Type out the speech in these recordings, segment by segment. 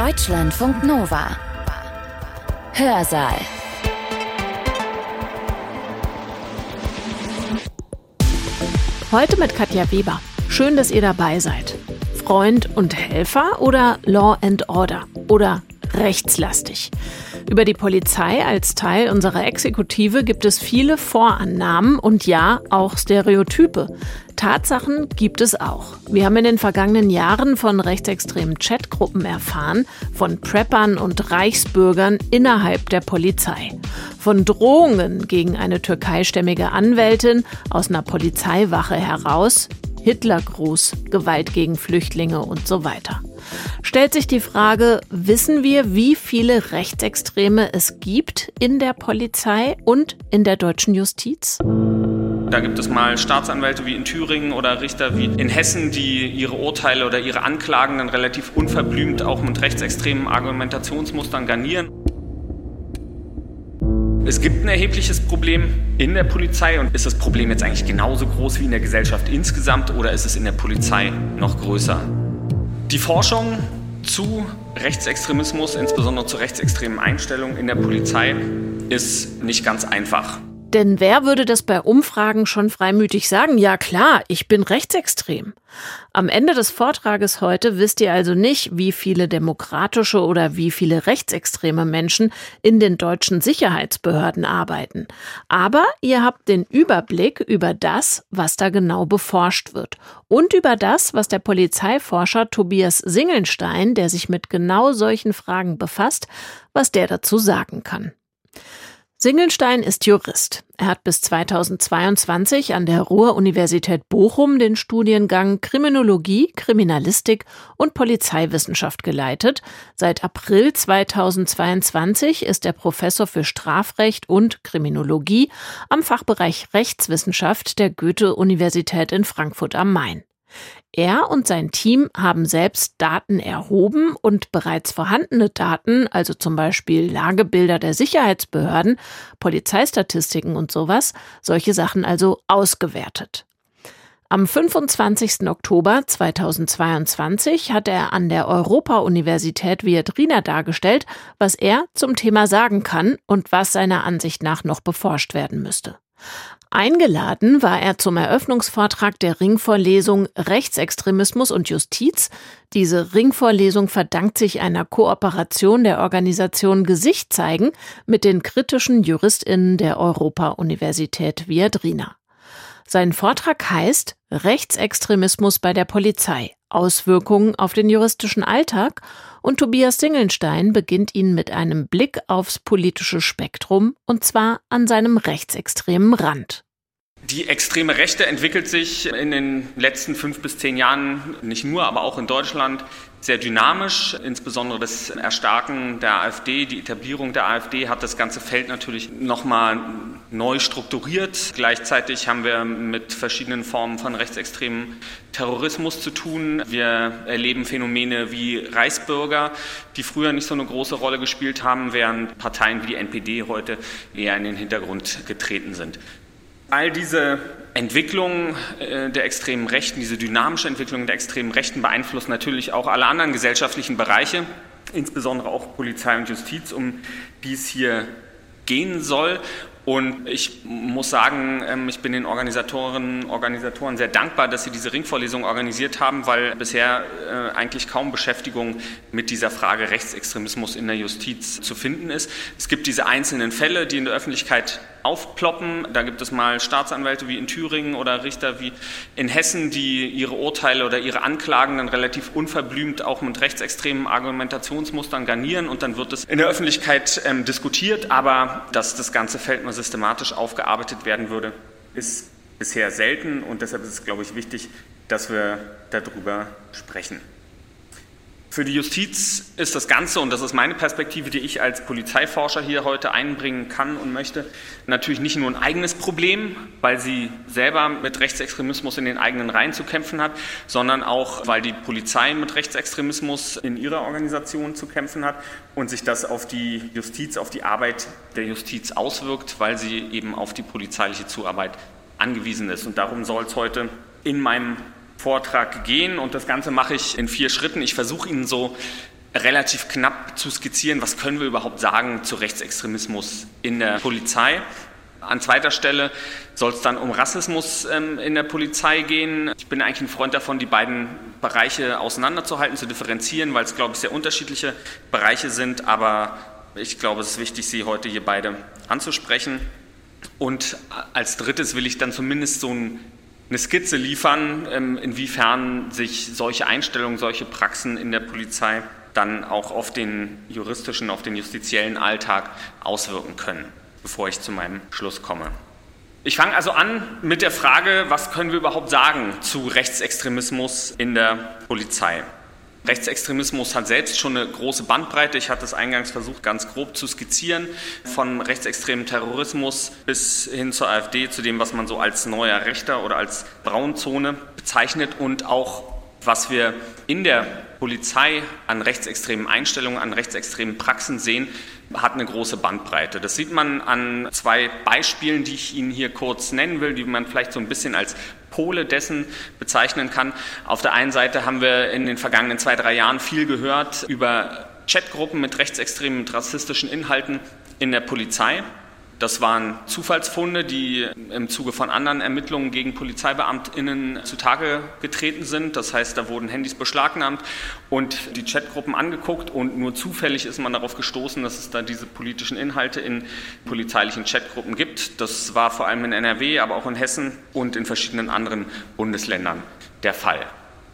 Deutschlandfunk Nova. Hörsaal. Heute mit Katja Weber. Schön, dass ihr dabei seid. Freund und Helfer oder Law and Order oder rechtslastig? Über die Polizei als Teil unserer Exekutive gibt es viele Vorannahmen und ja, auch Stereotype. Tatsachen gibt es auch. Wir haben in den vergangenen Jahren von rechtsextremen Chatgruppen erfahren, von Preppern und Reichsbürgern innerhalb der Polizei, von Drohungen gegen eine türkeistämmige Anwältin aus einer Polizeiwache heraus, Hitlergruß, Gewalt gegen Flüchtlinge und so weiter. Stellt sich die Frage, wissen wir, wie viele Rechtsextreme es gibt in der Polizei und in der deutschen Justiz? Da gibt es mal Staatsanwälte wie in Thüringen oder Richter wie in Hessen, die ihre Urteile oder ihre Anklagen dann relativ unverblümt auch mit rechtsextremen Argumentationsmustern garnieren. Es gibt ein erhebliches Problem in der Polizei und ist das Problem jetzt eigentlich genauso groß wie in der Gesellschaft insgesamt oder ist es in der Polizei noch größer? Die Forschung zu Rechtsextremismus, insbesondere zu rechtsextremen Einstellungen in der Polizei, ist nicht ganz einfach. Denn wer würde das bei Umfragen schon freimütig sagen? Ja klar, ich bin rechtsextrem. Am Ende des Vortrages heute wisst ihr also nicht, wie viele demokratische oder wie viele rechtsextreme Menschen in den deutschen Sicherheitsbehörden arbeiten. Aber ihr habt den Überblick über das, was da genau beforscht wird. Und über das, was der Polizeiforscher Tobias Singelstein, der sich mit genau solchen Fragen befasst, was der dazu sagen kann. Singelstein ist Jurist. Er hat bis 2022 an der Ruhr-Universität Bochum den Studiengang Kriminologie, Kriminalistik und Polizeiwissenschaft geleitet. Seit April 2022 ist er Professor für Strafrecht und Kriminologie am Fachbereich Rechtswissenschaft der Goethe-Universität in Frankfurt am Main. Er und sein Team haben selbst Daten erhoben und bereits vorhandene Daten, also zum Beispiel Lagebilder der Sicherheitsbehörden, Polizeistatistiken und sowas, solche Sachen also ausgewertet. Am 25. Oktober 2022 hat er an der Europa-Universität Viadrina dargestellt, was er zum Thema sagen kann und was seiner Ansicht nach noch beforscht werden müsste. Eingeladen war er zum Eröffnungsvortrag der Ringvorlesung Rechtsextremismus und Justiz. Diese Ringvorlesung verdankt sich einer Kooperation der Organisation Gesicht zeigen mit den kritischen JuristInnen der Europa-Universität Viadrina. Sein Vortrag heißt Rechtsextremismus bei der Polizei. Auswirkungen auf den juristischen Alltag und Tobias Singelstein beginnt ihn mit einem Blick aufs politische Spektrum und zwar an seinem rechtsextremen Rand. Die extreme Rechte entwickelt sich in den letzten fünf bis zehn Jahren nicht nur, aber auch in Deutschland sehr dynamisch. Insbesondere das Erstarken der AfD, die Etablierung der AfD hat das ganze Feld natürlich nochmal neu strukturiert. Gleichzeitig haben wir mit verschiedenen Formen von rechtsextremem Terrorismus zu tun. Wir erleben Phänomene wie Reichsbürger, die früher nicht so eine große Rolle gespielt haben, während Parteien wie die NPD heute eher in den Hintergrund getreten sind. All diese Entwicklungen äh, der extremen Rechten, diese dynamische Entwicklung der extremen Rechten beeinflussen natürlich auch alle anderen gesellschaftlichen Bereiche, insbesondere auch Polizei und Justiz, um die es hier gehen soll. Und ich muss sagen, ähm, ich bin den Organisatoren, Organisatoren sehr dankbar, dass sie diese Ringvorlesung organisiert haben, weil bisher äh, eigentlich kaum Beschäftigung mit dieser Frage Rechtsextremismus in der Justiz zu finden ist. Es gibt diese einzelnen Fälle, die in der Öffentlichkeit aufploppen. Da gibt es mal Staatsanwälte wie in Thüringen oder Richter wie in Hessen, die ihre Urteile oder ihre Anklagen dann relativ unverblümt auch mit rechtsextremen Argumentationsmustern garnieren und dann wird es in der Öffentlichkeit ähm, diskutiert, aber dass das ganze Feld mal systematisch aufgearbeitet werden würde, ist bisher selten und deshalb ist es, glaube ich, wichtig, dass wir darüber sprechen. Für die Justiz ist das Ganze, und das ist meine Perspektive, die ich als Polizeiforscher hier heute einbringen kann und möchte, natürlich nicht nur ein eigenes Problem, weil sie selber mit Rechtsextremismus in den eigenen Reihen zu kämpfen hat, sondern auch, weil die Polizei mit Rechtsextremismus in ihrer Organisation zu kämpfen hat und sich das auf die Justiz, auf die Arbeit der Justiz auswirkt, weil sie eben auf die polizeiliche Zuarbeit angewiesen ist. Und darum soll es heute in meinem Vortrag gehen und das Ganze mache ich in vier Schritten. Ich versuche Ihnen so relativ knapp zu skizzieren, was können wir überhaupt sagen zu Rechtsextremismus in der Polizei. An zweiter Stelle soll es dann um Rassismus ähm, in der Polizei gehen. Ich bin eigentlich ein Freund davon, die beiden Bereiche auseinanderzuhalten, zu differenzieren, weil es, glaube ich, sehr unterschiedliche Bereiche sind. Aber ich glaube, es ist wichtig, Sie heute hier beide anzusprechen. Und als drittes will ich dann zumindest so ein, eine Skizze liefern, ähm, inwiefern sich solche Einstellungen, solche Praxen in der Polizei dann auch auf den juristischen, auf den justiziellen Alltag auswirken können bevor ich zu meinem Schluss komme. Ich fange also an mit der Frage, was können wir überhaupt sagen zu Rechtsextremismus in der Polizei? Rechtsextremismus hat selbst schon eine große Bandbreite. Ich hatte es eingangs versucht, ganz grob zu skizzieren, von rechtsextremen Terrorismus bis hin zur AfD, zu dem, was man so als neuer Rechter oder als Braunzone bezeichnet und auch was wir in der Polizei an rechtsextremen Einstellungen, an rechtsextremen Praxen sehen, hat eine große Bandbreite. Das sieht man an zwei Beispielen, die ich Ihnen hier kurz nennen will, die man vielleicht so ein bisschen als Pole dessen bezeichnen kann. Auf der einen Seite haben wir in den vergangenen zwei, drei Jahren viel gehört über Chatgruppen mit rechtsextremen und rassistischen Inhalten in der Polizei. Das waren Zufallsfunde, die im Zuge von anderen Ermittlungen gegen PolizeibeamtInnen zutage getreten sind. Das heißt, da wurden Handys beschlagnahmt und die Chatgruppen angeguckt und nur zufällig ist man darauf gestoßen, dass es da diese politischen Inhalte in polizeilichen Chatgruppen gibt. Das war vor allem in NRW, aber auch in Hessen und in verschiedenen anderen Bundesländern der Fall.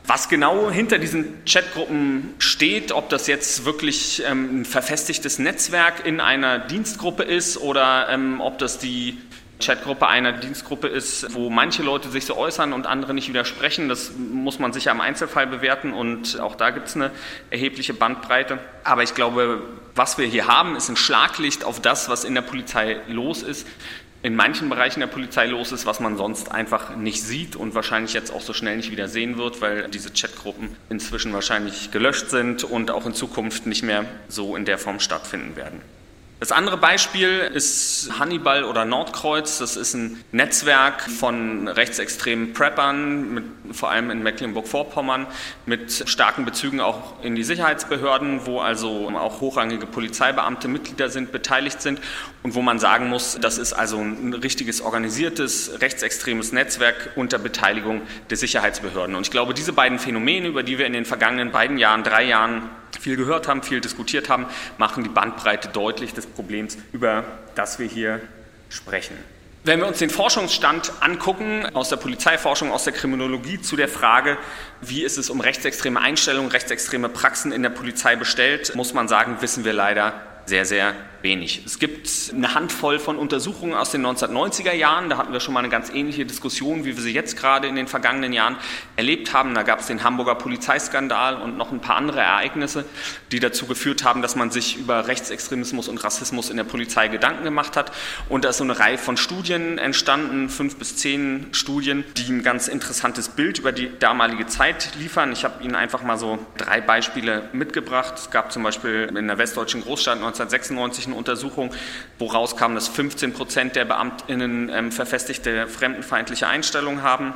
Was genau hinter diesen Chatgruppen steht, ob das jetzt wirklich ähm, ein verfestigtes Netzwerk in einer Dienstgruppe ist oder ähm, ob das die Chatgruppe einer Dienstgruppe ist, wo manche Leute sich so äußern und andere nicht widersprechen. Das muss man sicher im Einzelfall bewerten und auch da gibt es eine erhebliche Bandbreite. Aber ich glaube, was wir hier haben, ist ein Schlaglicht auf das, was in der Polizei los ist in manchen Bereichen der Polizei los ist, was man sonst einfach nicht sieht und wahrscheinlich jetzt auch so schnell nicht wieder sehen wird, weil diese Chatgruppen inzwischen wahrscheinlich gelöscht sind und auch in Zukunft nicht mehr so in der Form stattfinden werden. Das andere Beispiel ist Hannibal oder Nordkreuz. Das ist ein Netzwerk von rechtsextremen Preppern, mit, vor allem in Mecklenburg-Vorpommern, mit starken Bezügen auch in die Sicherheitsbehörden, wo also auch hochrangige Polizeibeamte Mitglieder sind, beteiligt sind und wo man sagen muss, das ist also ein richtiges organisiertes rechtsextremes Netzwerk unter Beteiligung der Sicherheitsbehörden. Und ich glaube, diese beiden Phänomene, über die wir in den vergangenen beiden Jahren, drei Jahren viel gehört haben, viel diskutiert haben, machen die Bandbreite deutlich des Problems, über das wir hier sprechen. Wenn wir uns den Forschungsstand angucken, aus der Polizeiforschung, aus der Kriminologie zu der Frage, wie ist es um rechtsextreme Einstellungen, rechtsextreme Praxen in der Polizei bestellt, muss man sagen, wissen wir leider sehr, sehr wenig. Es gibt eine Handvoll von Untersuchungen aus den 1990er Jahren. Da hatten wir schon mal eine ganz ähnliche Diskussion, wie wir sie jetzt gerade in den vergangenen Jahren erlebt haben. Da gab es den Hamburger Polizeiskandal und noch ein paar andere Ereignisse, die dazu geführt haben, dass man sich über Rechtsextremismus und Rassismus in der Polizei Gedanken gemacht hat. Und da ist so eine Reihe von Studien entstanden, fünf bis zehn Studien, die ein ganz interessantes Bild über die damalige Zeit liefern. Ich habe Ihnen einfach mal so drei Beispiele mitgebracht. Es gab zum Beispiel in der westdeutschen Großstadt 1996 eine Untersuchung, wo rauskam, dass 15 Prozent der BeamtInnen ähm, verfestigte fremdenfeindliche Einstellungen haben.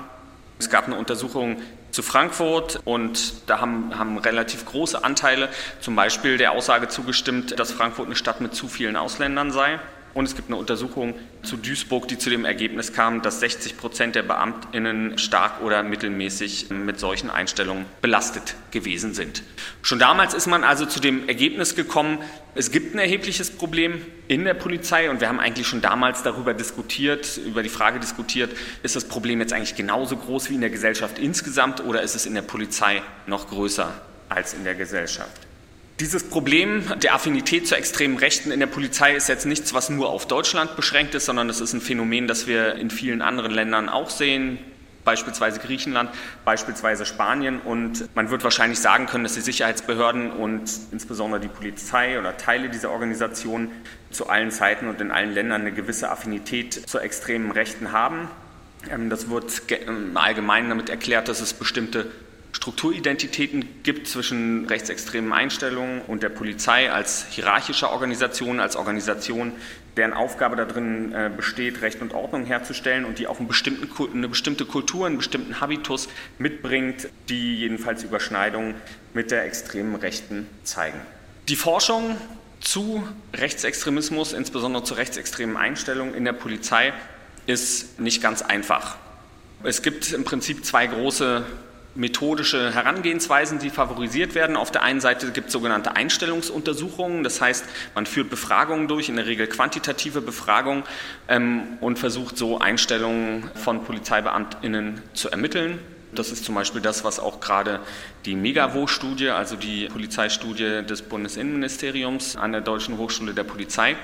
Es gab eine Untersuchung zu Frankfurt und da haben, haben relativ große Anteile zum Beispiel der Aussage zugestimmt, dass Frankfurt eine Stadt mit zu vielen Ausländern sei. Und es gibt eine Untersuchung zu Duisburg, die zu dem Ergebnis kam, dass 60 Prozent der BeamtInnen stark oder mittelmäßig mit solchen Einstellungen belastet gewesen sind. Schon damals ist man also zu dem Ergebnis gekommen, es gibt ein erhebliches Problem in der Polizei und wir haben eigentlich schon damals darüber diskutiert, über die Frage diskutiert, ist das Problem jetzt eigentlich genauso groß wie in der Gesellschaft insgesamt oder ist es in der Polizei noch größer als in der Gesellschaft? Dieses Problem der Affinität zu extremen Rechten in der Polizei ist jetzt nichts, was nur auf Deutschland beschränkt ist, sondern es ist ein Phänomen, das wir in vielen anderen Ländern auch sehen, beispielsweise Griechenland, beispielsweise Spanien. Und man wird wahrscheinlich sagen können, dass die Sicherheitsbehörden und insbesondere die Polizei oder Teile dieser Organisation zu allen Zeiten und in allen Ländern eine gewisse Affinität zu extremen Rechten haben. Ähm, das wird im Allgemeinen damit erklärt, dass es bestimmte Strukturidentitäten gibt zwischen rechtsextremen Einstellungen und der Polizei als hierarchischer Organisation, als Organisation, deren Aufgabe darin äh, besteht, Recht und Ordnung herzustellen und die auch eine bestimmte Kultur, einen bestimmten Habitus mitbringt, die jedenfalls Überschneidungen mit der extremen Rechten zeigen. Die Forschung zu Rechtsextremismus, insbesondere zu rechtsextremen Einstellungen in der Polizei, ist nicht ganz einfach. Es gibt im Prinzip zwei große methodische Herangehensweisen, die favorisiert werden. Auf der einen Seite gibt es sogenannte Einstellungsuntersuchungen, das heißt, man führt Befragungen durch, in der Regel quantitative Befragungen ähm, und versucht so Einstellungen von Polizeibeamtinnen zu ermitteln. Das ist zum Beispiel das, was auch gerade die Megavo-Studie, also die Polizeistudie des Bundesinnenministeriums an der Deutschen Hochschule der Polizei,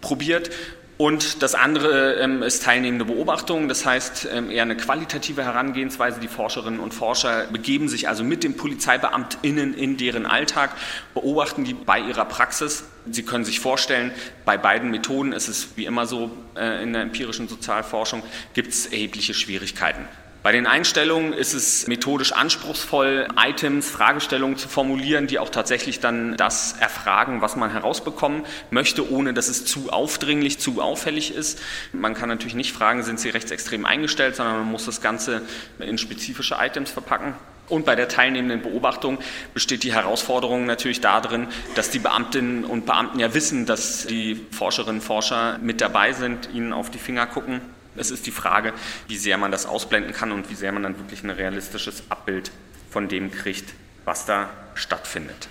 probiert. Und das andere ähm, ist teilnehmende Beobachtung, das heißt ähm, eher eine qualitative Herangehensweise. Die Forscherinnen und Forscher begeben sich also mit den PolizeibeamtInnen in deren Alltag, beobachten die bei ihrer Praxis. Sie können sich vorstellen, bei beiden Methoden ist es wie immer so äh, in der empirischen Sozialforschung, gibt es erhebliche Schwierigkeiten. Bei den Einstellungen ist es methodisch anspruchsvoll, Items, Fragestellungen zu formulieren, die auch tatsächlich dann das erfragen, was man herausbekommen möchte, ohne dass es zu aufdringlich, zu auffällig ist. Man kann natürlich nicht fragen, sind Sie rechtsextrem eingestellt, sondern man muss das Ganze in spezifische Items verpacken. Und bei der teilnehmenden Beobachtung besteht die Herausforderung natürlich darin, dass die Beamtinnen und Beamten ja wissen, dass die Forscherinnen und Forscher mit dabei sind, ihnen auf die Finger gucken es ist die Frage, wie sehr man das ausblenden kann und wie sehr man dann wirklich ein realistisches Abbild von dem kriegt, was da stattfindet.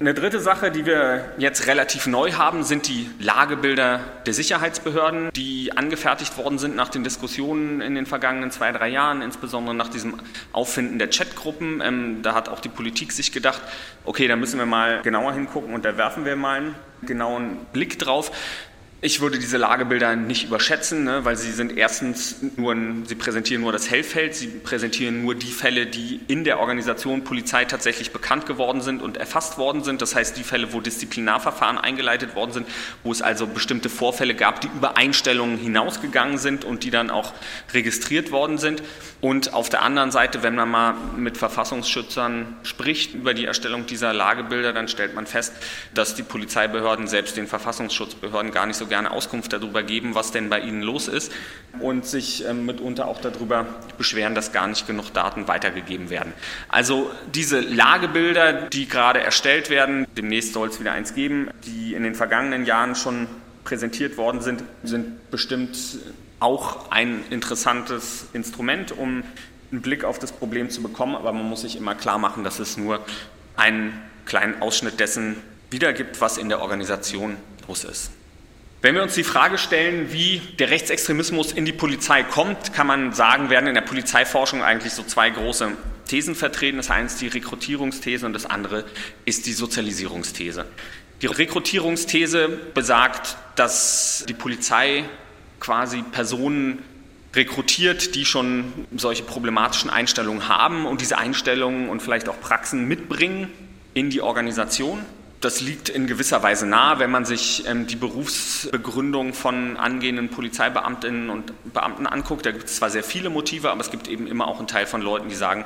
Eine dritte Sache, die wir jetzt relativ neu haben, sind die Lagebilder der Sicherheitsbehörden, die angefertigt worden sind nach den Diskussionen in den vergangenen zwei, drei Jahren, insbesondere nach diesem Auffinden der Chatgruppen. Ähm, da hat auch die Politik sich gedacht, okay, da müssen wir mal genauer hingucken und da werfen wir mal einen genauen Blick drauf. Ich würde diese Lagebilder nicht überschätzen, ne, weil sie sind erstens nur, ein, sie präsentieren nur das Hellfeld, sie präsentieren nur die Fälle, die in der Organisation Polizei tatsächlich bekannt geworden sind und erfasst worden sind. Das heißt, die Fälle, wo Disziplinarverfahren eingeleitet worden sind, wo es also bestimmte Vorfälle gab, die über Einstellungen hinausgegangen sind und die dann auch registriert worden sind. Und auf der anderen Seite, wenn man mal mit Verfassungsschützern spricht über die Erstellung dieser Lagebilder, dann stellt man fest, dass die Polizeibehörden selbst den Verfassungsschutzbehörden gar nicht so gerne Auskunft darüber geben, was denn bei ihnen los ist und sich ähm, mitunter auch darüber beschweren, dass gar nicht genug Daten weitergegeben werden. Also diese Lagebilder, die gerade erstellt werden, demnächst soll es wieder eins geben, die in den vergangenen Jahren schon präsentiert worden sind, sind bestimmt auch ein interessantes Instrument, um einen Blick auf das Problem zu bekommen, aber man muss sich immer klar machen, dass es nur einen kleinen Ausschnitt dessen wiedergibt, was in der Organisation los ist. Wenn wir uns die Frage stellen, wie der Rechtsextremismus in die Polizei kommt, kann man sagen, werden in der Polizeiforschung eigentlich so zwei große Thesen vertreten. Das eine ist die Rekrutierungsthese und das andere ist die Sozialisierungsthese. Die Rekrutierungsthese besagt, dass die Polizei quasi Personen rekrutiert, die schon solche problematischen Einstellungen haben und diese Einstellungen und vielleicht auch Praxen mitbringen in die Organisation das liegt in gewisser Weise nahe, wenn man sich ähm, die Berufsbegründung von angehenden Polizeibeamtinnen und Beamten anguckt. Da gibt es zwar sehr viele Motive, aber es gibt eben immer auch einen Teil von Leuten, die sagen,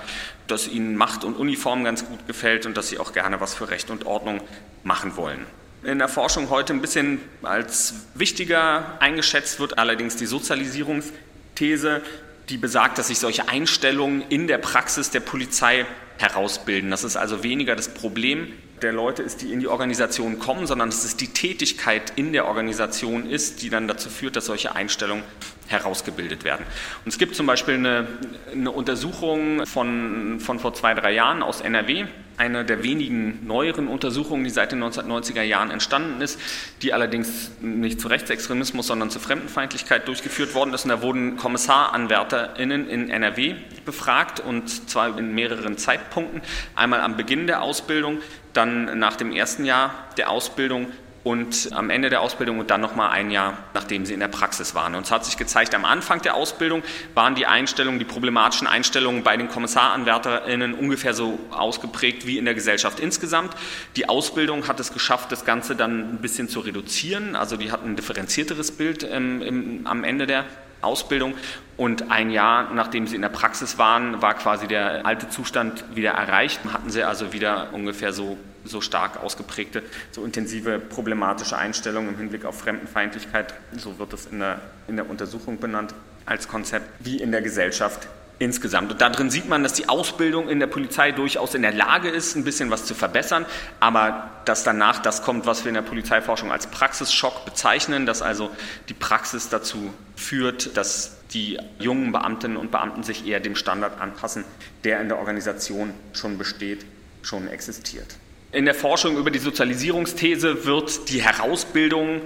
dass ihnen Macht und Uniform ganz gut gefällt und dass sie auch gerne was für Recht und Ordnung machen wollen. In der Forschung heute ein bisschen als wichtiger eingeschätzt wird allerdings die Sozialisierungsthese, die besagt, dass sich solche Einstellungen in der Praxis der Polizei herausbilden. Das ist also weniger das Problem der Leute ist, die in die Organisation kommen, sondern dass es die Tätigkeit in der Organisation ist, die dann dazu führt, dass solche Einstellungen herausgebildet werden. Und es gibt zum Beispiel eine, eine Untersuchung von, von vor zwei, drei Jahren aus NRW, eine der wenigen neueren Untersuchungen, die seit den 1990er Jahren entstanden ist, die allerdings nicht zu Rechtsextremismus, sondern zu Fremdenfeindlichkeit durchgeführt worden ist. Und da wurden KommissaranwärterInnen in NRW befragt und zwar in mehreren Zeitpunkten. Einmal am Beginn der Ausbildung, dann nach dem ersten Jahr der Ausbildung und am Ende der Ausbildung und dann nochmal ein Jahr, nachdem sie in der Praxis waren. Und es hat sich gezeigt, am Anfang der Ausbildung waren die Einstellungen, die problematischen Einstellungen bei den KommissaranwärterInnen ungefähr so ausgeprägt wie in der Gesellschaft insgesamt. Die Ausbildung hat es geschafft, das Ganze dann ein bisschen zu reduzieren. Also die hatten ein differenzierteres Bild ähm, im, am Ende der Ausbildung und ein Jahr nachdem sie in der Praxis waren, war quasi der alte Zustand wieder erreicht. Hatten sie also wieder ungefähr so so stark ausgeprägte, so intensive problematische Einstellung im Hinblick auf Fremdenfeindlichkeit, so wird es in der, in der Untersuchung benannt, als Konzept, wie in der Gesellschaft insgesamt. Und darin sieht man, dass die Ausbildung in der Polizei durchaus in der Lage ist, ein bisschen was zu verbessern, aber dass danach das kommt, was wir in der Polizeiforschung als Praxisschock bezeichnen, dass also die Praxis dazu führt, dass die jungen Beamtinnen und Beamten sich eher dem Standard anpassen, der in der Organisation schon besteht, schon existiert. In der Forschung über die Sozialisierungsthese wird die Herausbildung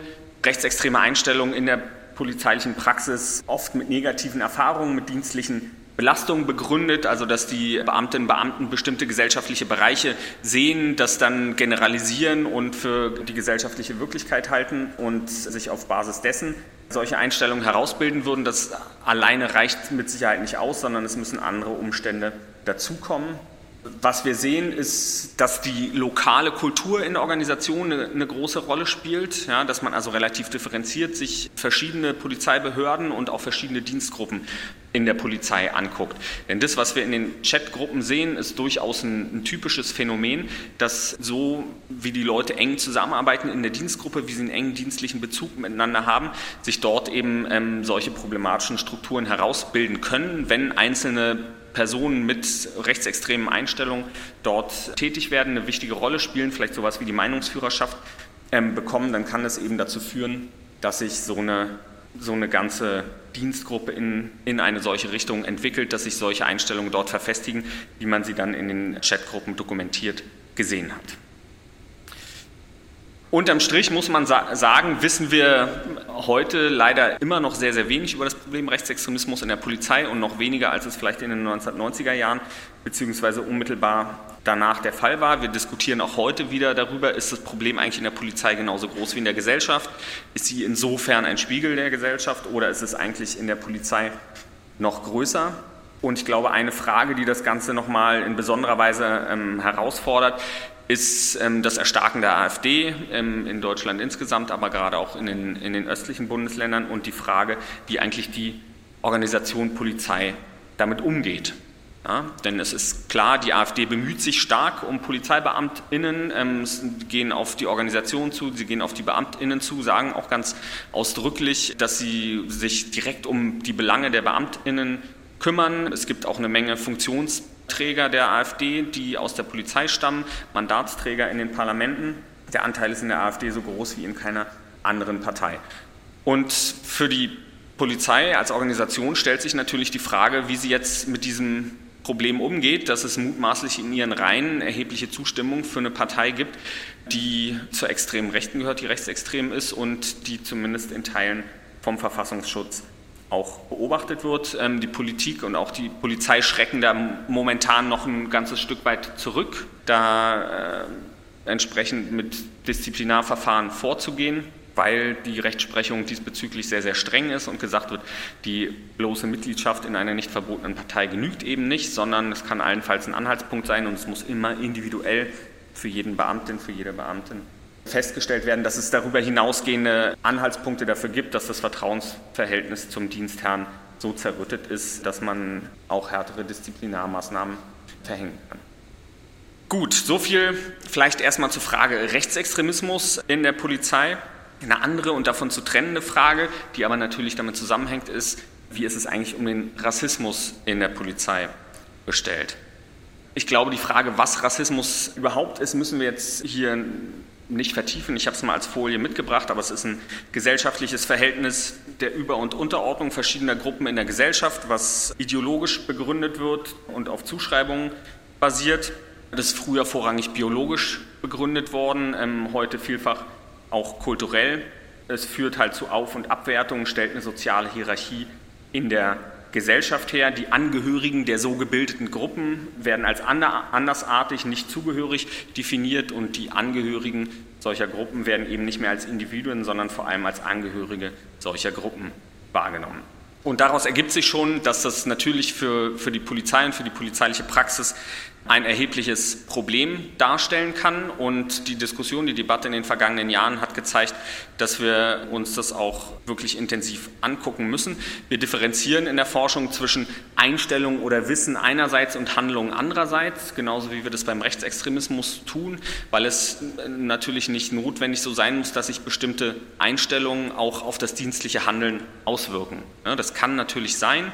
rechtsextremer Einstellungen in der polizeilichen Praxis oft mit negativen Erfahrungen, mit dienstlichen Belastungen begründet, also dass die Beamtinnen und Beamten bestimmte gesellschaftliche Bereiche sehen, das dann generalisieren und für die gesellschaftliche Wirklichkeit halten und sich auf Basis dessen solche Einstellungen herausbilden würden. Das alleine reicht mit Sicherheit nicht aus, sondern es müssen andere Umstände dazukommen. Was wir sehen, ist, dass die lokale Kultur in der Organisation eine, eine, große Rolle spielt, ja, dass man also relativ differenziert sich verschiedene Polizeibehörden und auch verschiedene Dienstgruppen in der Polizei anguckt. Denn das, was wir in den Chatgruppen sehen, ist durchaus ein, ein typisches Phänomen, dass so wie die Leute eng zusammenarbeiten in der Dienstgruppe, wie sie einen engen dienstlichen Bezug miteinander haben, sich dort eben ähm, solche problematischen Strukturen herausbilden können, wenn einzelne Personen mit rechtsextremen Einstellungen dort tätig werden, eine wichtige Rolle spielen, vielleicht sowas wie die Meinungsführerschaft ähm, bekommen, dann kann es eben dazu führen, dass sich so eine, so eine ganze Dienstgruppe in, in eine solche Richtung entwickelt, dass sich solche Einstellungen dort verfestigen, wie man sie dann in den Chatgruppen dokumentiert gesehen hat. Unterm Strich muss man sagen, wissen wir heute leider immer noch sehr, sehr wenig über das Problem Rechtsextremismus in der Polizei und noch weniger, als es vielleicht in den 1990er Jahren bzw. unmittelbar danach der Fall war. Wir diskutieren auch heute wieder darüber, ist das Problem eigentlich in der Polizei genauso groß wie in der Gesellschaft? Ist sie insofern ein Spiegel der Gesellschaft oder ist es eigentlich in der Polizei noch größer? Und ich glaube, eine Frage, die das Ganze nochmal in besonderer Weise ähm, herausfordert, ist ähm, das Erstarken der AfD ähm, in Deutschland insgesamt, aber gerade auch in den, in den östlichen Bundesländern und die Frage, wie eigentlich die Organisation Polizei damit umgeht. Ja, denn es ist klar, die AfD bemüht sich stark um PolizeibeamtInnen, ähm, gehen auf die Organisation zu, sie gehen auf die BeamtInnen zu, sagen auch ganz ausdrücklich, dass sie sich direkt um die Belange der BeamtInnen kümmern. Es gibt auch eine Menge Funktions- Träger der AfD, die aus der Polizei stammen, Mandatsträger in den Parlamenten. Der Anteil ist in der AfD so groß wie in keiner anderen Partei. Und für die Polizei als Organisation stellt sich natürlich die Frage, wie sie jetzt mit diesem Problem umgeht, dass es mutmaßlich in ihren Reihen erhebliche Zustimmung für eine Partei gibt, die zur extremen Rechten gehört, die rechtsextrem ist und die zumindest in Teilen vom Verfassungsschutz auch beobachtet wird. Ähm, die Politik und auch die Polizei schrecken da momentan noch ein ganzes Stück weit zurück, da äh, entsprechend mit Disziplinarverfahren vorzugehen, weil die Rechtsprechung diesbezüglich sehr, sehr streng ist und gesagt wird, die bloße Mitgliedschaft in einer nicht verbotenen Partei genügt eben nicht, sondern es kann allenfalls ein Anhaltspunkt sein und es muss immer individuell für jeden Beamtin, für jede Beamtin festgestellt werden, dass es darüber hinausgehende Anhaltspunkte dafür gibt, dass das Vertrauensverhältnis zum Dienstherrn so zerrüttet ist, dass man auch härtere Disziplinarmaßnahmen verhängen kann. Gut, so viel vielleicht erstmal zur Frage Rechtsextremismus in der Polizei. Eine andere und davon zu trennende Frage, die aber natürlich damit zusammenhängt, ist, wie ist es eigentlich um den Rassismus in der Polizei bestellt? Ich glaube, die Frage, was Rassismus überhaupt ist, müssen wir jetzt hier nicht vertiefen. Ich habe es mal als Folie mitgebracht, aber es ist ein gesellschaftliches Verhältnis der Über- und Unterordnung verschiedener Gruppen in der Gesellschaft, was ideologisch begründet wird und auf Zuschreibungen basiert. Das ist früher vorrangig biologisch begründet worden, ähm, heute vielfach auch kulturell. Es führt halt zu Auf- und Abwertungen, stellt eine soziale Hierarchie in der Gesellschaft her. Die Angehörigen der so gebildeten Gruppen werden als andersartig, nicht zugehörig definiert und die Angehörigen solcher Gruppen werden eben nicht mehr als Individuen, sondern vor allem als Angehörige solcher Gruppen wahrgenommen. Und daraus ergibt sich schon, dass das natürlich für, für die Polizei und für die polizeiliche Praxis ein erhebliches Problem darstellen kann. Und die Diskussion, die Debatte in den vergangenen Jahren hat gezeigt, dass wir uns das auch wirklich intensiv angucken müssen. Wir differenzieren in der Forschung zwischen Einstellung oder Wissen einerseits und Handlung andererseits, genauso wie wir das beim Rechtsextremismus tun, weil es natürlich nicht notwendig so sein muss, dass sich bestimmte Einstellungen auch auf das dienstliche Handeln auswirken. Das kann natürlich sein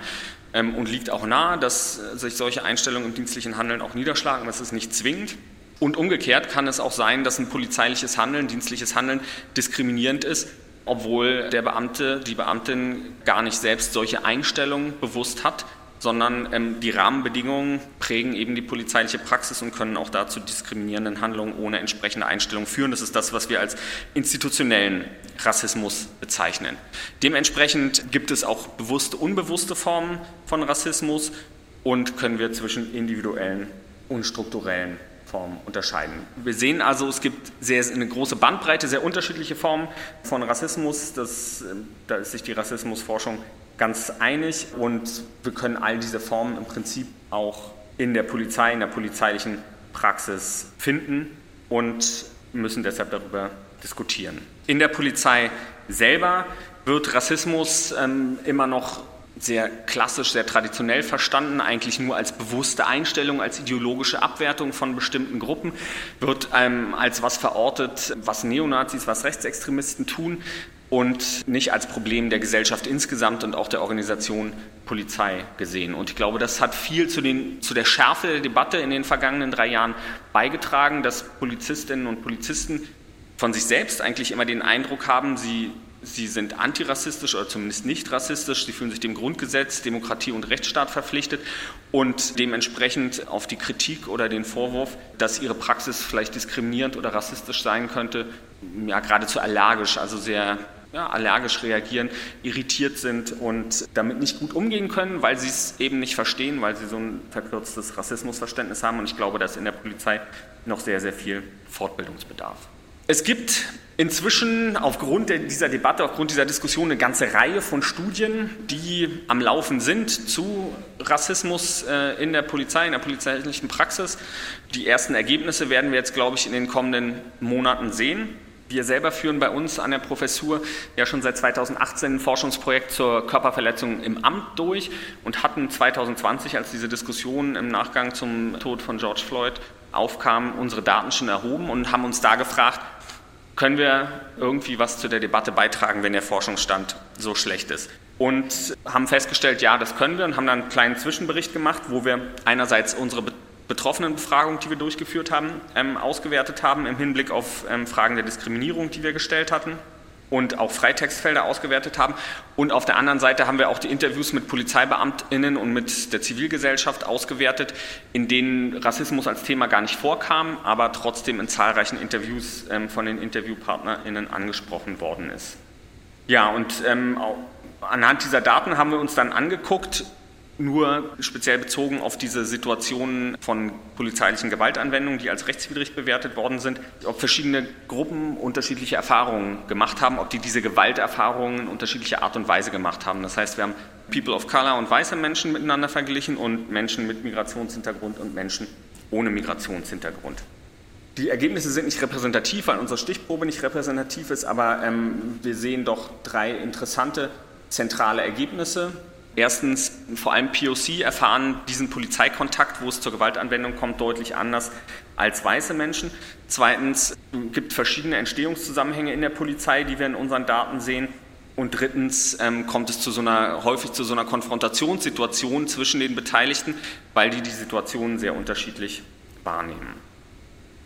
und liegt auch nahe, dass sich solche Einstellungen im dienstlichen Handeln auch niederschlagen, aber es ist nicht zwingend. Und umgekehrt kann es auch sein, dass ein polizeiliches Handeln, dienstliches Handeln diskriminierend ist, obwohl der Beamte, die Beamtin gar nicht selbst solche Einstellungen bewusst hat, sondern ähm, die Rahmenbedingungen prägen eben die polizeiliche Praxis und können auch dazu diskriminierenden Handlungen ohne entsprechende Einstellung führen. Das ist das, was wir als institutionellen Rassismus bezeichnen. Dementsprechend gibt es auch bewusste, unbewusste Formen von Rassismus und können wir zwischen individuellen und strukturellen Formen unterscheiden. Wir sehen also, es gibt sehr, eine große Bandbreite, sehr unterschiedliche Formen von Rassismus. Das, ähm, da ist sich die Rassismusforschung ganz einig und wir können all diese Formen im Prinzip auch in der Polizei, in der polizeilichen Praxis finden und müssen deshalb darüber diskutieren. In der Polizei selber wird Rassismus ähm, immer noch sehr klassisch, sehr traditionell verstanden, eigentlich nur als bewusste Einstellung, als ideologische Abwertung von bestimmten Gruppen, wird ähm, als was verortet, was Neonazis, was Rechtsextremisten tun und nicht als Problem der Gesellschaft insgesamt und auch der Organisation Polizei gesehen. Und ich glaube, das hat viel zu, den, zu der Schärfe der Debatte in den vergangenen drei Jahren beigetragen, dass Polizistinnen und Polizisten von sich selbst eigentlich immer den Eindruck haben, sie, sie sind antirassistisch oder zumindest nicht rassistisch, sie fühlen sich dem Grundgesetz, Demokratie und Rechtsstaat verpflichtet und dementsprechend auf die Kritik oder den Vorwurf, dass ihre Praxis vielleicht diskriminierend oder rassistisch sein könnte, ja geradezu allergisch, also sehr ja, allergisch reagieren, irritiert sind und damit nicht gut umgehen können, weil sie es eben nicht verstehen, weil sie so ein verkürztes Rassismusverständnis haben. Und ich glaube, dass in der Polizei noch sehr, sehr viel Fortbildungsbedarf. Es gibt inzwischen aufgrund dieser Debatte, aufgrund dieser Diskussion eine ganze Reihe von Studien, die am Laufen sind zu Rassismus äh, in der Polizei, in der polizeilichen Praxis. Die ersten Ergebnisse werden wir jetzt, glaube ich, in den kommenden Monaten sehen. Wir selber führen bei uns an der Professur ja schon seit 2018 ein Forschungsprojekt zur Körperverletzung im Amt durch und hatten 2020, als diese Diskussion im Nachgang zum Tod von George Floyd aufkam, unsere Daten schon erhoben und haben uns da gefragt, können wir irgendwie was zu der Debatte beitragen, wenn der Forschungsstand so schlecht ist? Und haben festgestellt, ja, das können wir und haben dann einen kleinen Zwischenbericht gemacht, wo wir einerseits unsere Betroffenenbefragung, die wir durchgeführt haben, ähm, ausgewertet haben im Hinblick auf ähm, Fragen der Diskriminierung, die wir gestellt hatten und auch Freitextfelder ausgewertet haben. Und auf der anderen Seite haben wir auch die Interviews mit Polizeibeamtinnen und mit der Zivilgesellschaft ausgewertet, in denen Rassismus als Thema gar nicht vorkam, aber trotzdem in zahlreichen Interviews ähm, von den Interviewpartnerinnen angesprochen worden ist. Ja, und ähm, anhand dieser Daten haben wir uns dann angeguckt, nur speziell bezogen auf diese Situationen von polizeilichen Gewaltanwendungen, die als rechtswidrig bewertet worden sind, ob verschiedene Gruppen unterschiedliche Erfahrungen gemacht haben, ob die diese Gewalterfahrungen in unterschiedlicher Art und Weise gemacht haben. Das heißt, wir haben People of Color und weiße Menschen miteinander verglichen und Menschen mit Migrationshintergrund und Menschen ohne Migrationshintergrund. Die Ergebnisse sind nicht repräsentativ, weil unsere Stichprobe nicht repräsentativ ist, aber ähm, wir sehen doch drei interessante zentrale Ergebnisse. Erstens, vor allem POC erfahren diesen Polizeikontakt, wo es zur Gewaltanwendung kommt, deutlich anders als weiße Menschen. Zweitens, es gibt verschiedene Entstehungszusammenhänge in der Polizei, die wir in unseren Daten sehen. Und drittens ähm, kommt es zu so einer, häufig zu so einer Konfrontationssituation zwischen den Beteiligten, weil die die Situationen sehr unterschiedlich wahrnehmen.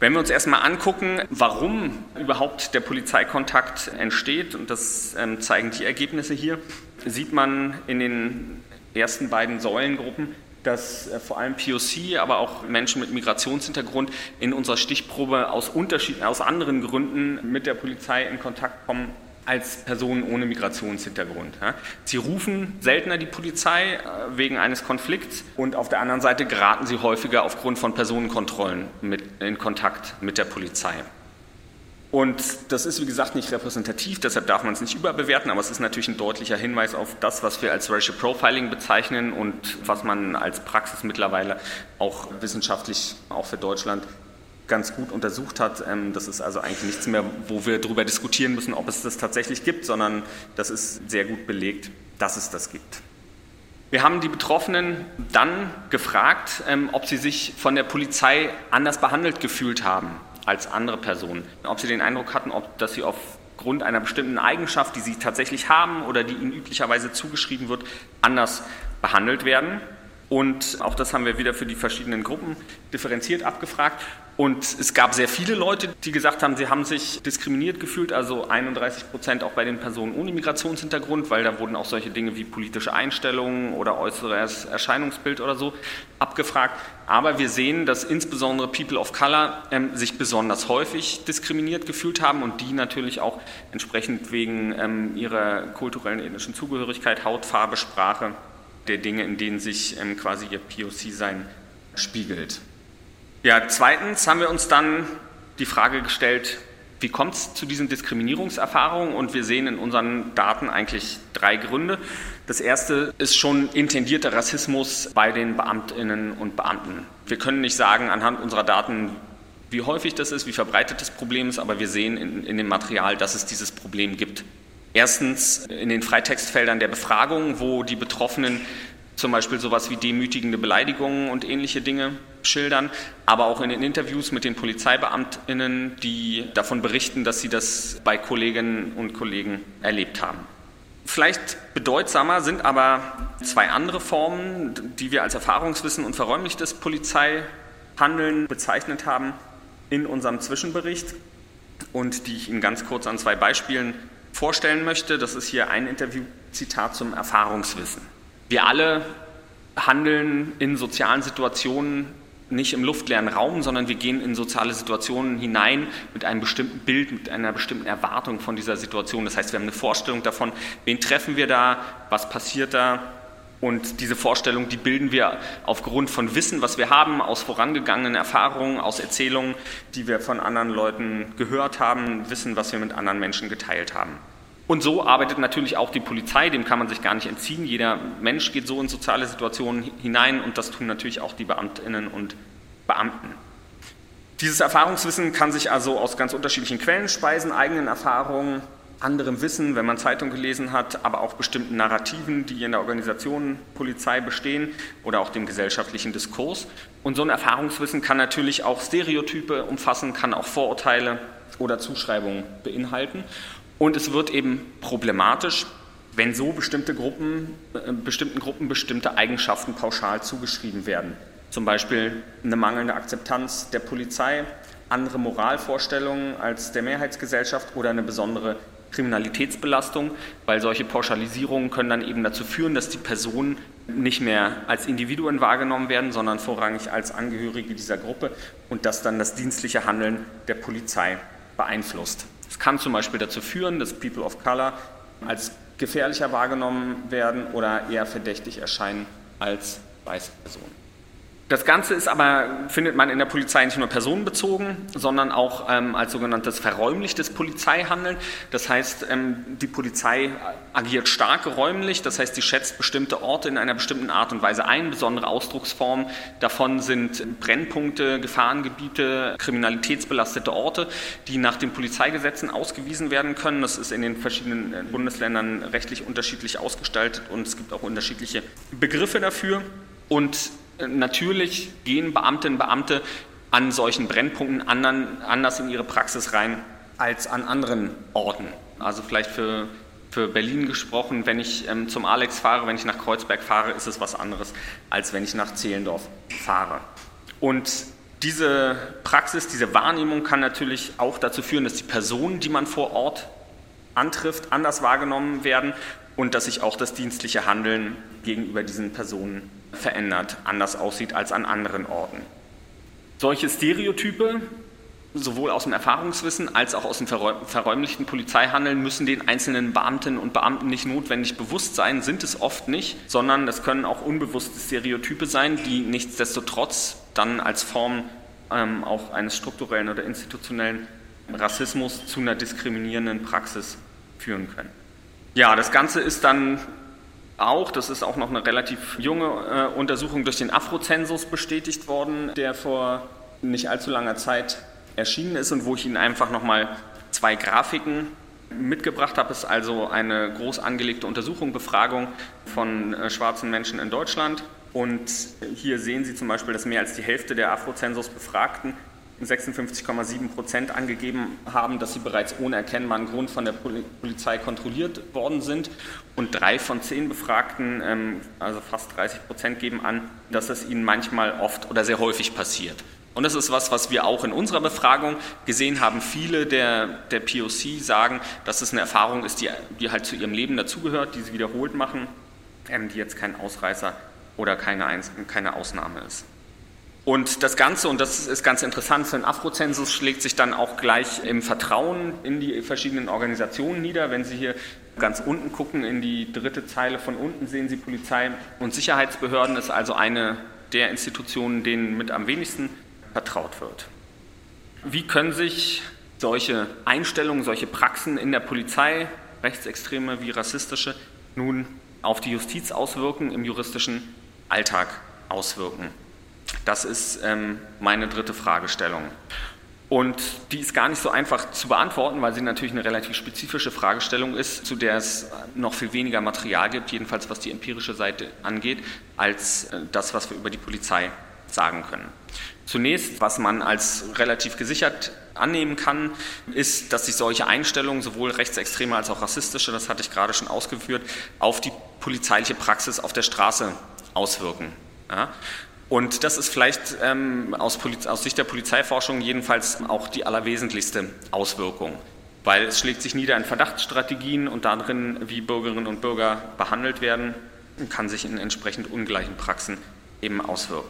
Wenn wir uns erstmal angucken, warum überhaupt der Polizeikontakt entsteht, und das ähm, zeigen die Ergebnisse hier, sieht man in den ersten beiden Säulengruppen, dass äh, vor allem POC, aber auch Menschen mit Migrationshintergrund in unserer Stichprobe aus, Unterschied, aus anderen Gründen mit der Polizei in Kontakt kommen als Personen ohne Migrationshintergrund. Sie rufen seltener die Polizei äh, wegen eines Konflikts und auf der anderen Seite geraten sie häufiger aufgrund von Personenkontrollen in Kontakt mit der Polizei. Und das ist, wie gesagt, nicht repräsentativ, deshalb darf man es nicht überbewerten, aber es ist natürlich ein deutlicher Hinweis auf das, was wir als Racial Profiling bezeichnen und was man als Praxis mittlerweile auch wissenschaftlich, auch für Deutschland, ganz gut untersucht hat. Ähm, das ist also eigentlich nichts mehr, wo wir darüber diskutieren müssen, ob es das tatsächlich gibt, sondern das ist sehr gut belegt, dass es das gibt. Wir haben die Betroffenen dann gefragt, ähm, ob sie sich von der Polizei anders behandelt gefühlt haben als andere Personen. Ob sie den Eindruck hatten, ob, dass sie aufgrund einer bestimmten Eigenschaft, die sie tatsächlich haben oder die ihnen üblicherweise zugeschrieben wird, anders behandelt werden. Und auch das haben wir wieder für die verschiedenen Gruppen differenziert abgefragt. Und es gab sehr viele Leute, die gesagt haben, sie haben sich diskriminiert gefühlt, also 31 Prozent auch bei den Personen ohne Migrationshintergrund, weil da wurden auch solche Dinge wie politische Einstellungen oder äußeres Erscheinungsbild oder so abgefragt. Aber wir sehen, dass insbesondere People of Color ähm, sich besonders häufig diskriminiert gefühlt haben und die natürlich auch entsprechend wegen ähm, ihrer kulturellen ethnischen Zugehörigkeit, Hautfarbe, Sprache der Dinge, in denen sich ähm, quasi ihr POC-Sein spiegelt. Ja, zweitens haben wir uns dann die Frage gestellt, wie kommt es zu diesen Diskriminierungserfahrungen? Und wir sehen in unseren Daten eigentlich drei Gründe. Das erste ist schon intendierter Rassismus bei den Beamtinnen und Beamten. Wir können nicht sagen anhand unserer Daten, wie häufig das ist, wie verbreitet das Problem ist, aber wir sehen in, in dem Material, dass es dieses Problem gibt. Erstens in den Freitextfeldern der Befragung, wo die Betroffenen zum Beispiel sowas wie demütigende Beleidigungen und ähnliche Dinge schildern, aber auch in den Interviews mit den Polizeibeamtinnen, die davon berichten, dass sie das bei Kolleginnen und Kollegen erlebt haben. Vielleicht bedeutsamer sind aber zwei andere Formen, die wir als Erfahrungswissen und verräumlichtes Polizeihandeln bezeichnet haben in unserem Zwischenbericht und die ich Ihnen ganz kurz an zwei Beispielen vorstellen möchte. Das ist hier ein Interviewzitat zum Erfahrungswissen. Wir alle handeln in sozialen Situationen nicht im luftleeren Raum, sondern wir gehen in soziale Situationen hinein mit einem bestimmten Bild, mit einer bestimmten Erwartung von dieser Situation. Das heißt, wir haben eine Vorstellung davon, wen treffen wir da, was passiert da. Und diese Vorstellung, die bilden wir aufgrund von Wissen, was wir haben, aus vorangegangenen Erfahrungen, aus Erzählungen, die wir von anderen Leuten gehört haben, Wissen, was wir mit anderen Menschen geteilt haben. Und so arbeitet natürlich auch die Polizei, dem kann man sich gar nicht entziehen. Jeder Mensch geht so in soziale Situationen hinein und das tun natürlich auch die Beamtinnen und Beamten. Dieses Erfahrungswissen kann sich also aus ganz unterschiedlichen Quellen speisen, eigenen Erfahrungen, anderem Wissen, wenn man Zeitung gelesen hat, aber auch bestimmten Narrativen, die in der Organisation Polizei bestehen oder auch dem gesellschaftlichen Diskurs. Und so ein Erfahrungswissen kann natürlich auch Stereotype umfassen, kann auch Vorurteile oder Zuschreibungen beinhalten. Und es wird eben problematisch, wenn so bestimmte Gruppen, äh, bestimmten Gruppen bestimmte Eigenschaften pauschal zugeschrieben werden. Zum Beispiel eine mangelnde Akzeptanz der Polizei, andere Moralvorstellungen als der Mehrheitsgesellschaft oder eine besondere Kriminalitätsbelastung, weil solche Pauschalisierungen können dann eben dazu führen, dass die Personen nicht mehr als Individuen wahrgenommen werden, sondern vorrangig als Angehörige dieser Gruppe und das dann das dienstliche Handeln der Polizei beeinflusst. Es kann zum Beispiel dazu führen, dass People of Color als gefährlicher wahrgenommen werden oder eher verdächtig erscheinen als weiße Personen. Das Ganze ist aber, findet man in der Polizei nicht nur personenbezogen, sondern auch ähm, als sogenanntes verräumlichtes Polizeihandeln. Das heißt, ähm, die Polizei agiert stark räumlich, das heißt, sie schätzt bestimmte Orte in einer bestimmten Art und Weise ein. Besondere Ausdrucksformen davon sind Brennpunkte, Gefahrengebiete, kriminalitätsbelastete Orte, die nach den Polizeigesetzen ausgewiesen werden können. Das ist in den verschiedenen äh, Bundesländern rechtlich unterschiedlich ausgestaltet und es gibt auch unterschiedliche Begriffe dafür. Und Natürlich gehen Beamtinnen und Beamte an solchen Brennpunkten anderen, anders in ihre Praxis rein als an anderen Orten. Also vielleicht für, für Berlin gesprochen, wenn ich ähm, zum Alex fahre, wenn ich nach Kreuzberg fahre, ist es was anderes, als wenn ich nach Zehlendorf fahre. Und diese Praxis, diese Wahrnehmung kann natürlich auch dazu führen, dass die Personen, die man vor Ort antrifft, anders wahrgenommen werden und dass sich auch das dienstliche Handeln gegenüber diesen Personen verändert, anders aussieht als an anderen Orten. Solche Stereotype, sowohl aus dem Erfahrungswissen als auch aus dem verräumlichten Polizeihandeln, müssen den einzelnen Beamtinnen und Beamten nicht notwendig bewusst sein, sind es oft nicht, sondern das können auch unbewusste Stereotype sein, die nichtsdestotrotz dann als Form ähm, auch eines strukturellen oder institutionellen Rassismus zu einer diskriminierenden Praxis führen können. Ja, das Ganze ist dann auch, das ist auch noch eine relativ junge äh, Untersuchung durch den Afrozensus bestätigt worden, der vor nicht allzu langer Zeit erschienen ist und wo ich Ihnen einfach nochmal zwei Grafiken mitgebracht habe. Es ist also eine groß angelegte Untersuchung, Befragung von äh, schwarzen Menschen in Deutschland. Und hier sehen Sie zum Beispiel, dass mehr als die Hälfte der Afrozensus-Befragten 56,7 Prozent angegeben haben, dass sie bereits ohne erkennbaren Grund von der Polizei kontrolliert worden sind. Und drei von zehn Befragten, ähm, also fast 30 Prozent, geben an, dass es ihnen manchmal oft oder sehr häufig passiert. Und das ist was, was wir auch in unserer Befragung gesehen haben. Viele der, der POC sagen, dass es eine Erfahrung ist, die, die halt zu ihrem Leben dazugehört, die sie wiederholt machen, ähm, die jetzt kein Ausreißer oder keine, keine Ausnahme ist. Und das Ganze, und das ist ganz interessant, für den Afrozensus schlägt sich dann auch gleich im Vertrauen in die verschiedenen Organisationen nieder. Wenn Sie hier ganz unten gucken, in die dritte Zeile von unten sehen Sie Polizei und Sicherheitsbehörden ist also eine der Institutionen, denen mit am wenigsten vertraut wird. Wie können sich solche Einstellungen, solche Praxen in der Polizei, rechtsextreme wie rassistische, nun auf die Justiz auswirken, im juristischen Alltag auswirken? Das ist ähm, meine dritte Fragestellung. Und die ist gar nicht so einfach zu beantworten, weil sie natürlich eine relativ spezifische Fragestellung ist, zu der es noch viel weniger Material gibt, jedenfalls was die empirische Seite angeht, als äh, das, was wir über die Polizei sagen können. Zunächst, was man als relativ gesichert annehmen kann, ist, dass sich solche Einstellungen, sowohl rechtsextreme als auch rassistische, das hatte ich gerade schon ausgeführt, auf die polizeiliche Praxis auf der Straße auswirken. Ja? Und das ist vielleicht ähm, aus, aus Sicht der Polizeiforschung jedenfalls auch die allerwesentlichste Auswirkung, weil es schlägt sich nieder in Verdachtsstrategien und darin, wie Bürgerinnen und Bürger behandelt werden, und kann sich in entsprechend ungleichen Praxen eben auswirken.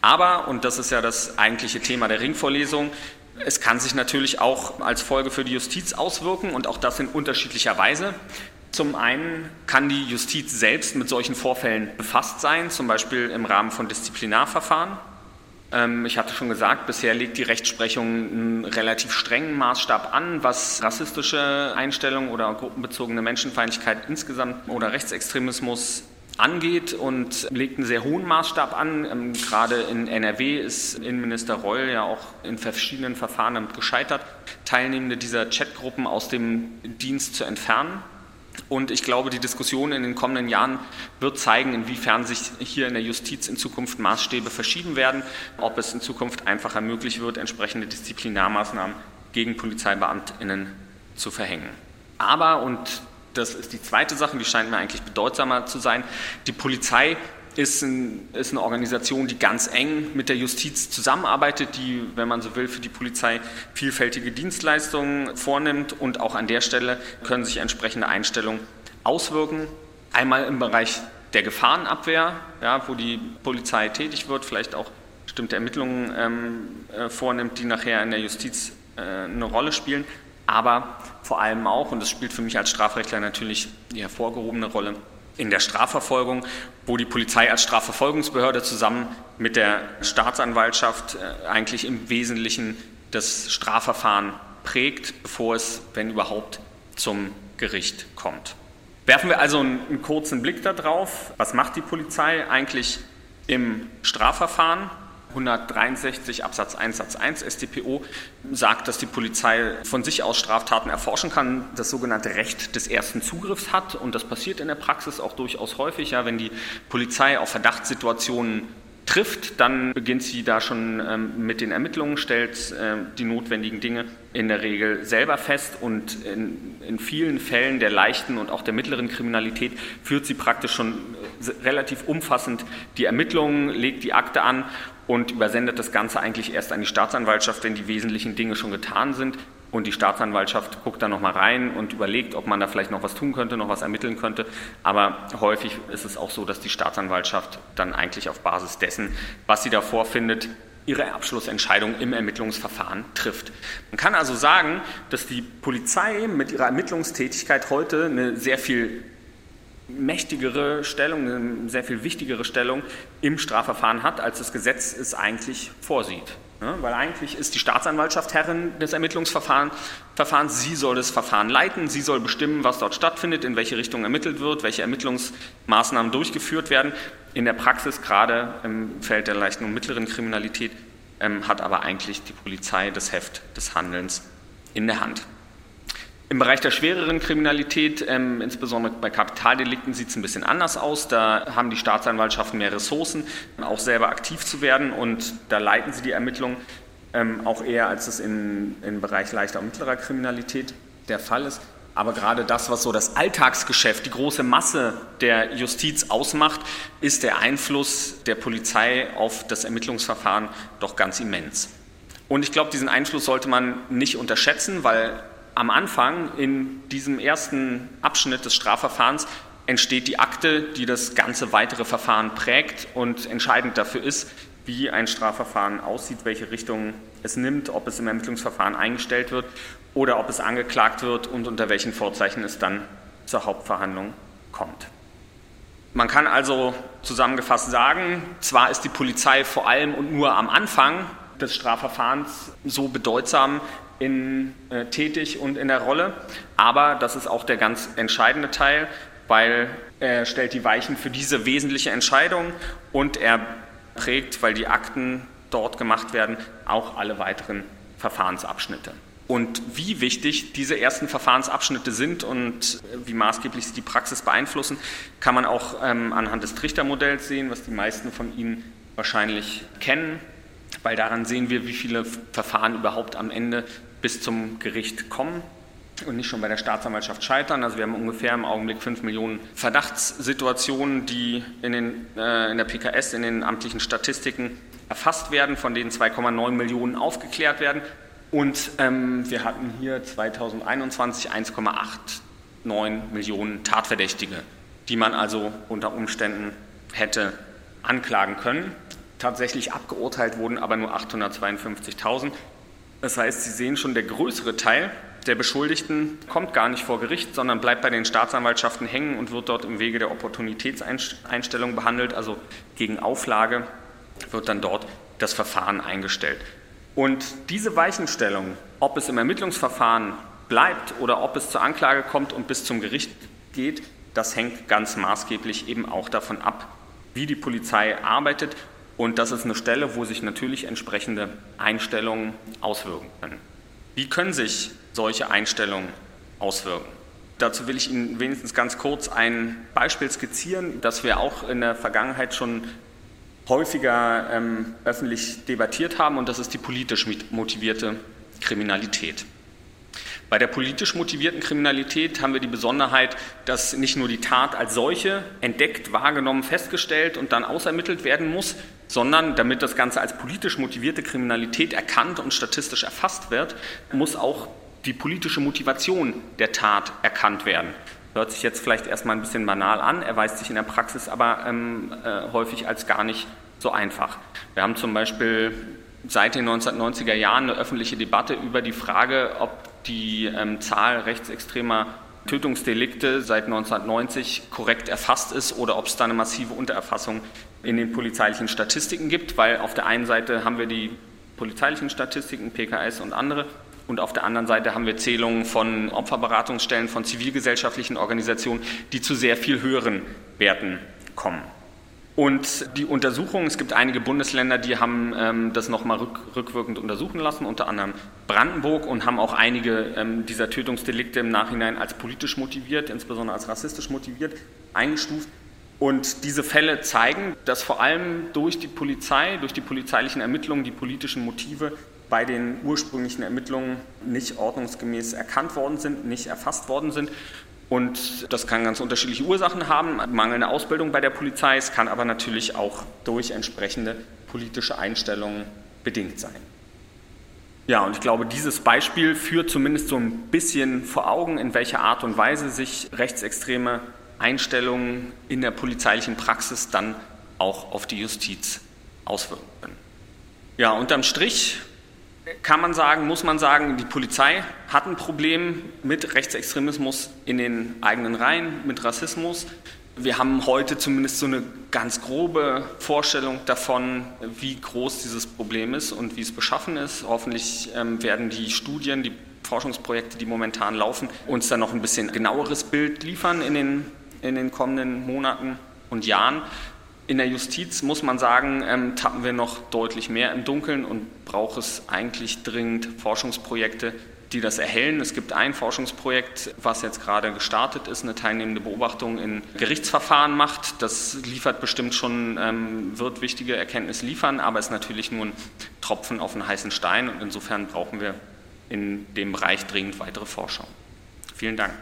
Aber, und das ist ja das eigentliche Thema der Ringvorlesung, es kann sich natürlich auch als Folge für die Justiz auswirken und auch das in unterschiedlicher Weise. Zum einen kann die Justiz selbst mit solchen Vorfällen befasst sein, zum Beispiel im Rahmen von Disziplinarverfahren. Ähm, ich hatte schon gesagt, bisher legt die Rechtsprechung einen relativ strengen Maßstab an, was rassistische Einstellungen oder gruppenbezogene Menschenfeindlichkeit insgesamt oder Rechtsextremismus angeht und legt einen sehr hohen Maßstab an. Ähm, gerade in NRW ist Innenminister Reul ja auch in verschiedenen Verfahren damit gescheitert, Teilnehmende dieser Chatgruppen aus dem Dienst zu entfernen. Und ich glaube, die Diskussion in den kommenden Jahren wird zeigen, inwiefern sich hier in der Justiz in Zukunft Maßstäbe verschieben werden, ob es in Zukunft einfacher möglich wird, entsprechende Disziplinarmaßnahmen gegen Polizeibeamtinnen zu verhängen. Aber, und das ist die zweite Sache, die scheint mir eigentlich bedeutsamer zu sein, die Polizei ist, ein, ist, eine Organisation, die ganz eng mit der Justiz zusammenarbeitet, die, wenn man so will, für die Polizei vielfältige Dienstleistungen vornimmt und auch an der Stelle können sich entsprechende Einstellungen auswirken. Einmal im Bereich der Gefahrenabwehr, ja, wo die Polizei tätig wird, vielleicht auch bestimmte Ermittlungen ähm, äh, vornimmt, die nachher in der Justiz äh, eine Rolle spielen, aber vor allem auch, und das spielt für mich als Strafrechtler natürlich die hervorgehobene Rolle, in der Strafverfolgung, wo die Polizei als Strafverfolgungsbehörde zusammen mit der Staatsanwaltschaft äh, eigentlich im Wesentlichen das Strafverfahren prägt, bevor es, wenn überhaupt, zum Gericht kommt. Werfen wir also einen, einen kurzen Blick darauf. Was macht die Polizei eigentlich im Strafverfahren? 163 Absatz 1 Satz 1 StPO sagt, dass die Polizei von sich aus Straftaten erforschen kann, das sogenannte Recht des ersten Zugriffs hat. Und das passiert in der Praxis auch durchaus häufig. Ja, wenn die Polizei auf Verdachtssituationen trifft, dann beginnt sie da schon ähm, mit den Ermittlungen, stellt äh, die notwendigen Dinge in der Regel selber fest und in, in, vielen Fällen der leichten und auch der mittleren Kriminalität führt sie praktisch schon äh, relativ umfassend die Ermittlungen, legt die Akte an und übersendet das Ganze eigentlich erst an die Staatsanwaltschaft, wenn die wesentlichen Dinge schon getan sind. Und die Staatsanwaltschaft guckt dann nochmal rein und überlegt, ob man da vielleicht noch was tun könnte, noch was ermitteln könnte. Aber häufig ist es auch so, dass die Staatsanwaltschaft dann eigentlich auf Basis dessen, was sie da vorfindet, ihre Abschlussentscheidung im Ermittlungsverfahren trifft. Man kann also sagen, dass die Polizei mit ihrer Ermittlungstätigkeit heute eine sehr viel mächtigere Stellung, eine sehr viel wichtigere Stellung im Strafverfahren hat, als das Gesetz es eigentlich vorsieht. Ja, weil eigentlich ist die Staatsanwaltschaft Herrin des Ermittlungsverfahrens. Sie soll das Verfahren leiten, sie soll bestimmen, was dort stattfindet, in welche Richtung ermittelt wird, welche Ermittlungsmaßnahmen durchgeführt werden. In der Praxis, gerade im Feld der leichten und mittleren Kriminalität, ähm, hat aber eigentlich die Polizei das Heft des Handelns in der Hand. Im Bereich der schwereren Kriminalität, ähm, insbesondere bei Kapitaldelikten, sieht es ein bisschen anders aus. Da haben die Staatsanwaltschaften mehr Ressourcen, auch selber aktiv zu werden und da leiten sie die Ermittlungen ähm, auch eher, als es in, im Bereich leichter und mittlerer Kriminalität der Fall ist. Aber gerade das, was so das Alltagsgeschäft, die große Masse der Justiz ausmacht, ist der Einfluss der Polizei auf das Ermittlungsverfahren doch ganz immens. Und ich glaube, diesen Einfluss sollte man nicht unterschätzen, weil am Anfang in diesem ersten Abschnitt des Strafverfahrens entsteht die Akte, die das ganze weitere Verfahren prägt und entscheidend dafür ist, wie ein Strafverfahren aussieht, welche Richtung es nimmt, ob es im Ermittlungsverfahren eingestellt wird oder ob es angeklagt wird und unter welchen Vorzeichen es dann zur Hauptverhandlung kommt. Man kann also zusammengefasst sagen, zwar ist die Polizei vor allem und nur am Anfang des Strafverfahrens so bedeutsam in, äh, tätig und in der Rolle. Aber das ist auch der ganz entscheidende Teil, weil er stellt die Weichen für diese wesentliche Entscheidung und er prägt, weil die Akten dort gemacht werden, auch alle weiteren Verfahrensabschnitte. Und wie wichtig diese ersten Verfahrensabschnitte sind und wie maßgeblich sie die Praxis beeinflussen, kann man auch ähm, anhand des Trichtermodells sehen, was die meisten von Ihnen wahrscheinlich kennen, weil daran sehen wir, wie viele Verfahren überhaupt am Ende bis zum Gericht kommen und nicht schon bei der Staatsanwaltschaft scheitern. Also wir haben ungefähr im Augenblick 5 Millionen Verdachtssituationen, die in, den, äh, in der PKS, in den amtlichen Statistiken erfasst werden, von denen 2,9 Millionen aufgeklärt werden. Und ähm, wir hatten hier 2021 1,89 Millionen Tatverdächtige, die man also unter Umständen hätte anklagen können. Tatsächlich abgeurteilt wurden aber nur 852.000. Das heißt, Sie sehen schon, der größere Teil der Beschuldigten kommt gar nicht vor Gericht, sondern bleibt bei den Staatsanwaltschaften hängen und wird dort im Wege der Opportunitätseinstellung behandelt, also gegen Auflage wird dann dort das Verfahren eingestellt. Und diese Weichenstellung, ob es im Ermittlungsverfahren bleibt oder ob es zur Anklage kommt und bis zum Gericht geht, das hängt ganz maßgeblich eben auch davon ab, wie die Polizei arbeitet und das ist eine Stelle, wo sich natürlich entsprechende Einstellungen auswirken können. Wie können sich solche Einstellungen auswirken? Dazu will ich Ihnen wenigstens ganz kurz ein Beispiel skizzieren, das wir auch in der Vergangenheit schon häufiger ähm, öffentlich debattiert haben, und das ist die politisch motivierte Kriminalität. Bei der politisch motivierten Kriminalität haben wir die Besonderheit, dass nicht nur die Tat als solche entdeckt, wahrgenommen, festgestellt und dann ausermittelt werden muss, sondern damit das Ganze als politisch motivierte Kriminalität erkannt und statistisch erfasst wird, muss auch die politische Motivation der Tat erkannt werden. Hört sich jetzt vielleicht erstmal ein bisschen banal an, erweist sich in der Praxis aber ähm, äh, häufig als gar nicht so einfach. Wir haben zum Beispiel seit den 1990er Jahren eine öffentliche Debatte über die Frage, ob die ähm, Zahl rechtsextremer Tötungsdelikte seit 1990 korrekt erfasst ist oder ob es da eine massive Untererfassung in den polizeilichen Statistiken gibt, weil auf der einen Seite haben wir die polizeilichen Statistiken, PKS und andere, und auf der anderen Seite haben wir Zählungen von Opferberatungsstellen, von zivilgesellschaftlichen Organisationen, die zu sehr viel höheren Werten kommen. Und die Untersuchung, es gibt einige Bundesländer, die haben ähm, das nochmal rück, rückwirkend untersuchen lassen, unter anderem Brandenburg, und haben auch einige ähm, dieser Tötungsdelikte im Nachhinein als politisch motiviert, insbesondere als rassistisch motiviert, eingestuft. Und diese Fälle zeigen, dass vor allem durch die Polizei, durch die polizeilichen Ermittlungen, die politischen Motive bei den ursprünglichen Ermittlungen nicht ordnungsgemäß erkannt worden sind, nicht erfasst worden sind und das kann ganz unterschiedliche Ursachen haben, mangelnde Ausbildung bei der Polizei, es kann aber natürlich auch durch entsprechende politische Einstellungen bedingt sein. Ja, und ich glaube, dieses Beispiel führt zumindest so ein bisschen vor Augen, in welcher Art und Weise sich rechtsextreme Einstellungen in der polizeilichen Praxis dann auch auf die Justiz auswirken können. Ja, unterm Strich kann man sagen, muss man sagen, die Polizei hat ein Problem mit Rechtsextremismus in den eigenen Reihen, mit Rassismus. Wir haben heute zumindest so eine ganz grobe Vorstellung davon, wie groß dieses Problem ist und wie es beschaffen ist. Hoffentlich ähm, werden die Studien, die Forschungsprojekte, die momentan laufen, uns dann noch ein bisschen genaueres Bild liefern in den, in den kommenden Monaten und Jahren. In der Justiz muss man sagen, ähm, tappen wir noch deutlich mehr im Dunkeln und braucht es eigentlich dringend Forschungsprojekte, die das erhellen. Es gibt ein Forschungsprojekt, was jetzt gerade gestartet ist, eine teilnehmende Beobachtung in Gerichtsverfahren macht. Das liefert bestimmt schon, ähm, wird wichtige Erkenntnisse liefern, aber ist natürlich nur ein Tropfen auf einen heißen Stein und insofern brauchen wir in dem Bereich dringend weitere Forschung. Vielen Dank.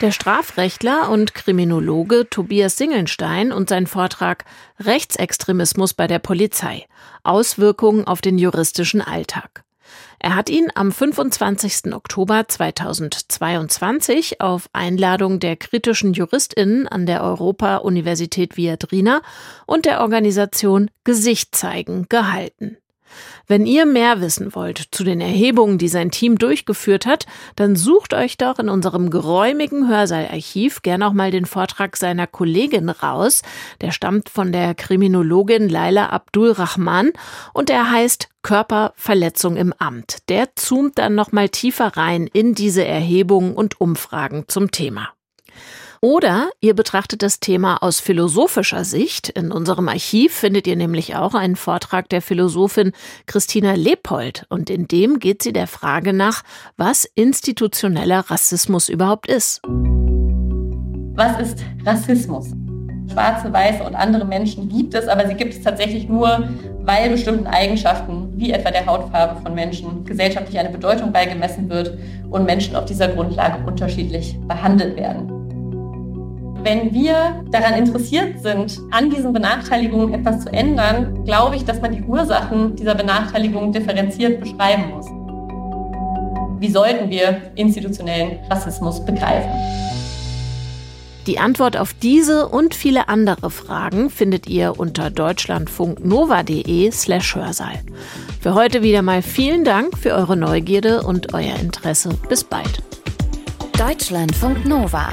Der Strafrechtler und Kriminologe Tobias Singelstein und sein Vortrag Rechtsextremismus bei der Polizei. Auswirkungen auf den juristischen Alltag. Er hat ihn am 25. Oktober 2022 auf Einladung der kritischen JuristInnen an der Europa-Universität Viadrina und der Organisation Gesicht zeigen gehalten. Wenn ihr mehr wissen wollt zu den Erhebungen, die sein Team durchgeführt hat, dann sucht euch doch in unserem geräumigen Hörsaalarchiv gern auch mal den Vortrag seiner Kollegin raus. Der stammt von der Kriminologin Laila Abdul Rahman und er heißt Körperverletzung im Amt. Der zoomt dann noch mal tiefer rein in diese Erhebungen und Umfragen zum Thema. Oder ihr betrachtet das Thema aus philosophischer Sicht. In unserem Archiv findet ihr nämlich auch einen Vortrag der Philosophin Christina Leopold und in dem geht sie der Frage nach, was institutioneller Rassismus überhaupt ist. Was ist Rassismus? Schwarze, Weiße und andere Menschen gibt es, aber sie gibt es tatsächlich nur, weil bestimmten Eigenschaften, wie etwa der Hautfarbe von Menschen, gesellschaftlich eine Bedeutung beigemessen wird und Menschen auf dieser Grundlage unterschiedlich behandelt werden. Wenn wir daran interessiert sind, an diesen Benachteiligungen etwas zu ändern, glaube ich, dass man die Ursachen dieser Benachteiligung differenziert beschreiben muss. Wie sollten wir institutionellen Rassismus begreifen? Die Antwort auf diese und viele andere Fragen findet ihr unter deutschlandfunknova.de slash Hörsaal. Für heute wieder mal vielen Dank für eure Neugierde und euer Interesse. Bis bald. Deutschlandfunk Nova